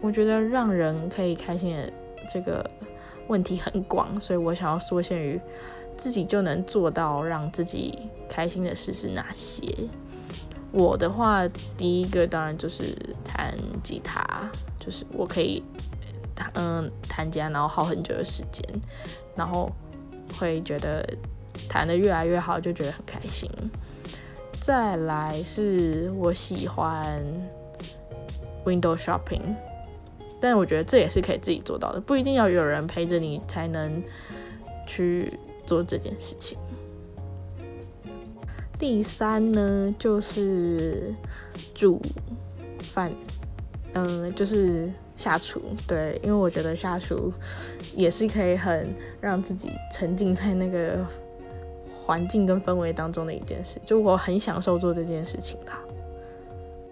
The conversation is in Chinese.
我觉得让人可以开心的这个问题很广，所以我想要缩限于自己就能做到让自己开心的事是哪些。我的话，第一个当然就是弹吉他，就是我可以弹嗯弹吉他，然后耗很久的时间，然后会觉得弹的越来越好，就觉得很开心。再来是我喜欢 window shopping，但我觉得这也是可以自己做到的，不一定要有人陪着你才能去做这件事情。第三呢，就是煮饭，嗯，就是下厨。对，因为我觉得下厨也是可以很让自己沉浸在那个环境跟氛围当中的一件事，就我很享受做这件事情啦。